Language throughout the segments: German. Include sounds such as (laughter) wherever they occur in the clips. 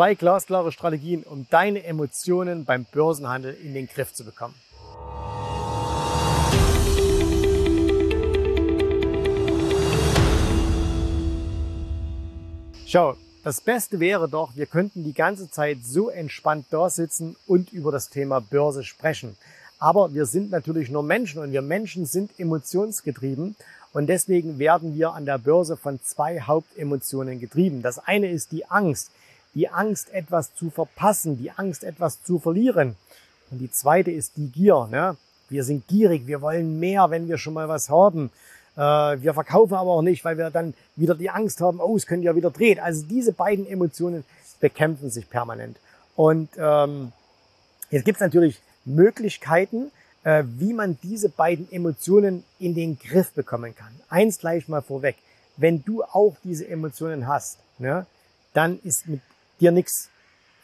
Zwei glasklare Strategien, um deine Emotionen beim Börsenhandel in den Griff zu bekommen. Schau, das Beste wäre doch, wir könnten die ganze Zeit so entspannt da sitzen und über das Thema Börse sprechen. Aber wir sind natürlich nur Menschen und wir Menschen sind emotionsgetrieben und deswegen werden wir an der Börse von zwei Hauptemotionen getrieben. Das eine ist die Angst. Die Angst, etwas zu verpassen, die Angst, etwas zu verlieren. Und die zweite ist die Gier. Ne? Wir sind gierig, wir wollen mehr, wenn wir schon mal was haben. Äh, wir verkaufen aber auch nicht, weil wir dann wieder die Angst haben, oh, es könnte ja wieder drehen. Also diese beiden Emotionen bekämpfen sich permanent. Und ähm, jetzt gibt es natürlich Möglichkeiten, äh, wie man diese beiden Emotionen in den Griff bekommen kann. Eins gleich mal vorweg. Wenn du auch diese Emotionen hast, ne, dann ist mit dir nichts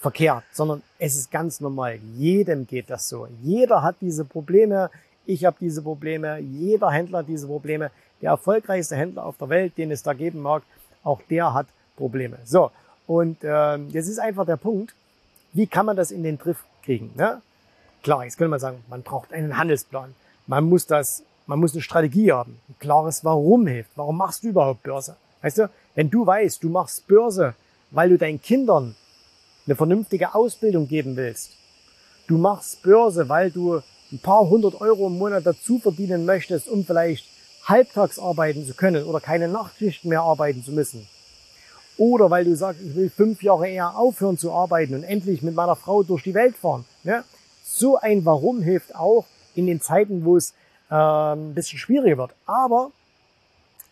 verkehrt, sondern es ist ganz normal. Jedem geht das so. Jeder hat diese Probleme, ich habe diese Probleme, jeder Händler hat diese Probleme. Der erfolgreichste Händler auf der Welt, den es da geben mag, auch der hat Probleme. So, und ähm, jetzt ist einfach der Punkt, wie kann man das in den Griff kriegen? Ne? Klar, jetzt könnte man sagen, man braucht einen Handelsplan. Man muss das, man muss eine Strategie haben. Ein klares Warum hilft. Warum machst du überhaupt Börse? Weißt du, wenn du weißt, du machst Börse, weil du deinen Kindern eine vernünftige Ausbildung geben willst. Du machst Börse, weil du ein paar hundert Euro im Monat dazu verdienen möchtest, um vielleicht halbtags arbeiten zu können oder keine Nachtschichten mehr arbeiten zu müssen. Oder weil du sagst, ich will fünf Jahre eher aufhören zu arbeiten und endlich mit meiner Frau durch die Welt fahren. Ja? So ein Warum hilft auch in den Zeiten, wo es äh, ein bisschen schwieriger wird. Aber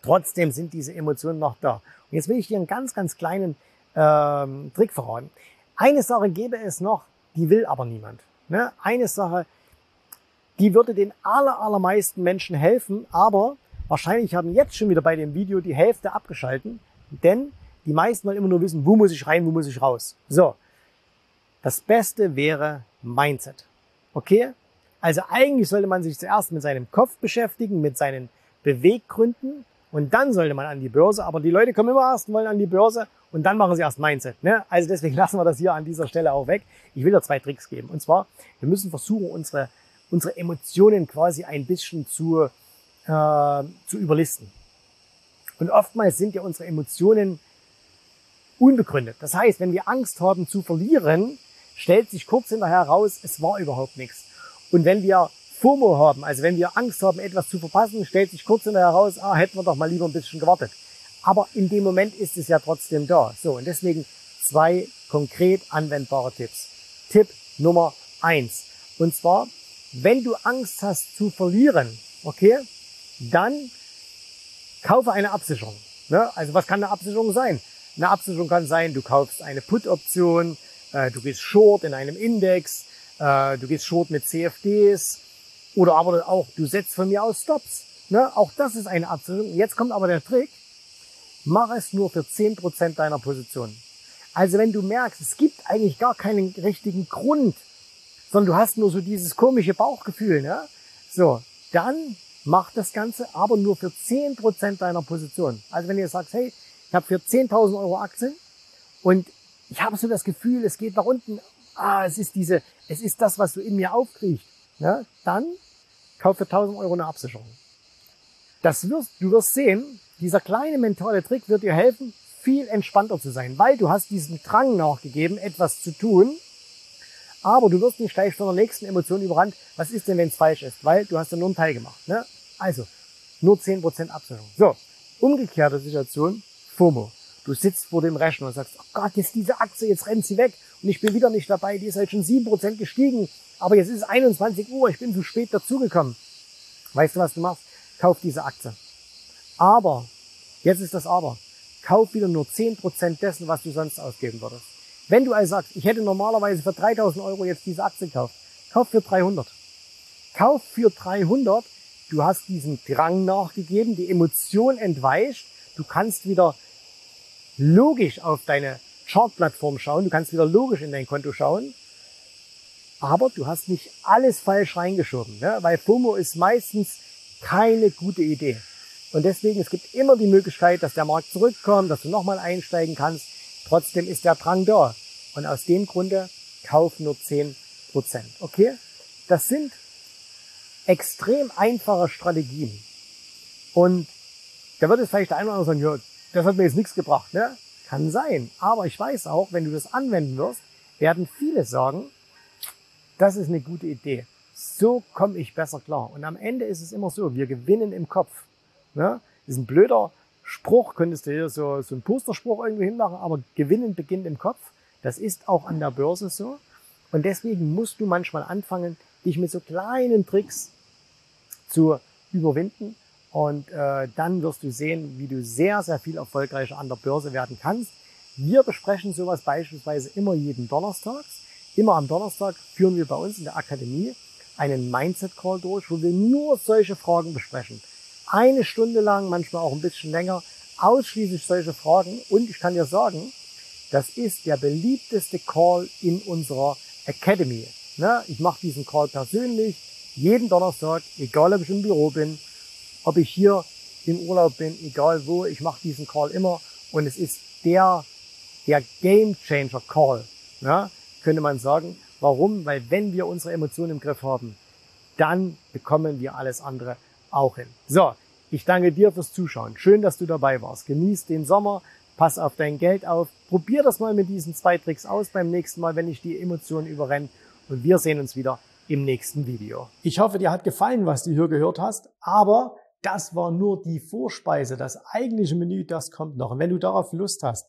trotzdem sind diese Emotionen noch da. Und jetzt will ich dir einen ganz, ganz kleinen ähm, Trick verraten. Eine Sache gäbe es noch, die will aber niemand. Ne? Eine Sache, die würde den aller, allermeisten Menschen helfen, aber wahrscheinlich haben jetzt schon wieder bei dem Video die Hälfte abgeschalten, denn die meisten wollen immer nur wissen, wo muss ich rein, wo muss ich raus. So, das Beste wäre Mindset. Okay? Also eigentlich sollte man sich zuerst mit seinem Kopf beschäftigen, mit seinen Beweggründen und dann sollte man an die Börse. Aber die Leute kommen immer erst und wollen an die Börse und dann machen sie erst Mindset. Ne? Also deswegen (laughs) lassen wir das hier an dieser Stelle auch weg. Ich will da zwei Tricks geben. Und zwar, wir müssen versuchen, unsere unsere Emotionen quasi ein bisschen zu, äh, zu überlisten. Und oftmals sind ja unsere Emotionen unbegründet. Das heißt, wenn wir Angst haben zu verlieren, stellt sich kurz hinterher raus, es war überhaupt nichts. Und wenn wir FOMO haben, also wenn wir Angst haben, etwas zu verpassen, stellt sich kurz hinterher raus, ah, hätten wir doch mal lieber ein bisschen gewartet. Aber in dem Moment ist es ja trotzdem da. So, und deswegen zwei konkret anwendbare Tipps. Tipp Nummer eins. Und zwar, wenn du Angst hast zu verlieren, okay, dann kaufe eine Absicherung. Ne? Also was kann eine Absicherung sein? Eine Absicherung kann sein, du kaufst eine Put-Option, äh, du gehst Short in einem Index, äh, du gehst Short mit CFDs oder aber auch du setzt von mir aus Stops. Ne? Auch das ist eine Absicherung. Jetzt kommt aber der Trick, mach es nur für 10% deiner Position. Also wenn du merkst, es gibt eigentlich gar keinen richtigen Grund, sondern du hast nur so dieses komische Bauchgefühl, ne? So, dann mach das Ganze aber nur für 10% deiner Position. Also wenn ihr sagst, hey, ich habe für 10.000 Euro Aktien und ich habe so das Gefühl, es geht nach unten, ah, es ist diese, es ist das, was so in mir aufkriecht, ne? dann kauf für 1.000 Euro eine Absicherung. Das wirst, du wirst sehen, dieser kleine mentale Trick wird dir helfen, viel entspannter zu sein, weil du hast diesen Drang nachgegeben, etwas zu tun, aber du wirst nicht gleich von der nächsten Emotion überrannt. Was ist denn, wenn es falsch ist? Weil du hast ja nur einen Teil gemacht. Ne? Also, nur 10% Absicherung. So, umgekehrte Situation, FOMO. Du sitzt vor dem Rechner und sagst, oh Gott, jetzt diese Aktie, jetzt rennt sie weg und ich bin wieder nicht dabei, die ist halt schon 7% gestiegen, aber jetzt ist es 21 Uhr, ich bin zu spät dazugekommen. Weißt du, was du machst? Kauf diese Aktie. Aber, jetzt ist das Aber, kauf wieder nur 10% dessen, was du sonst ausgeben würdest. Wenn du also sagst, ich hätte normalerweise für 3000 Euro jetzt diese Aktie gekauft, kauf für 300. Kauf für 300, du hast diesen Drang nachgegeben, die Emotion entweicht, du kannst wieder logisch auf deine Chartplattform schauen, du kannst wieder logisch in dein Konto schauen, aber du hast nicht alles falsch reingeschoben, ne? weil FOMO ist meistens keine gute Idee. Und deswegen, es gibt immer die Möglichkeit, dass der Markt zurückkommt, dass du nochmal einsteigen kannst. Trotzdem ist der Drang da. Und aus dem Grunde kauf nur 10%. Okay? Das sind extrem einfache Strategien. Und da wird es vielleicht der eine oder andere sagen, ja, das hat mir jetzt nichts gebracht. Ne? Kann sein. Aber ich weiß auch, wenn du das anwenden wirst, werden viele sagen, das ist eine gute Idee. So komme ich besser klar. Und am Ende ist es immer so, wir gewinnen im Kopf. Ne? Ist ein blöder Spruch, könntest du hier so, so einen Posterspruch irgendwie hinmachen, aber gewinnen beginnt im Kopf. Das ist auch an der Börse so. Und deswegen musst du manchmal anfangen, dich mit so kleinen Tricks zu überwinden. Und äh, dann wirst du sehen, wie du sehr, sehr viel erfolgreicher an der Börse werden kannst. Wir besprechen sowas beispielsweise immer jeden Donnerstag. Immer am Donnerstag führen wir bei uns in der Akademie einen Mindset Call durch, wo wir nur solche Fragen besprechen. Eine Stunde lang, manchmal auch ein bisschen länger, ausschließlich solche Fragen. Und ich kann dir sagen, das ist der beliebteste Call in unserer Academy. Ne? Ich mache diesen Call persönlich jeden Donnerstag, egal ob ich im Büro bin, ob ich hier im Urlaub bin, egal wo, ich mache diesen Call immer und es ist der, der Game Changer Call, ne? könnte man sagen. Warum? Weil wenn wir unsere Emotionen im Griff haben, dann bekommen wir alles andere auch hin. So, ich danke dir fürs Zuschauen. Schön, dass du dabei warst. Genieß den Sommer, pass auf dein Geld auf. Probier das mal mit diesen zwei Tricks aus beim nächsten Mal, wenn ich die Emotionen überrenne. Und wir sehen uns wieder im nächsten Video. Ich hoffe, dir hat gefallen, was du hier gehört hast, aber das war nur die Vorspeise. Das eigentliche Menü, das kommt noch. Und wenn du darauf Lust hast,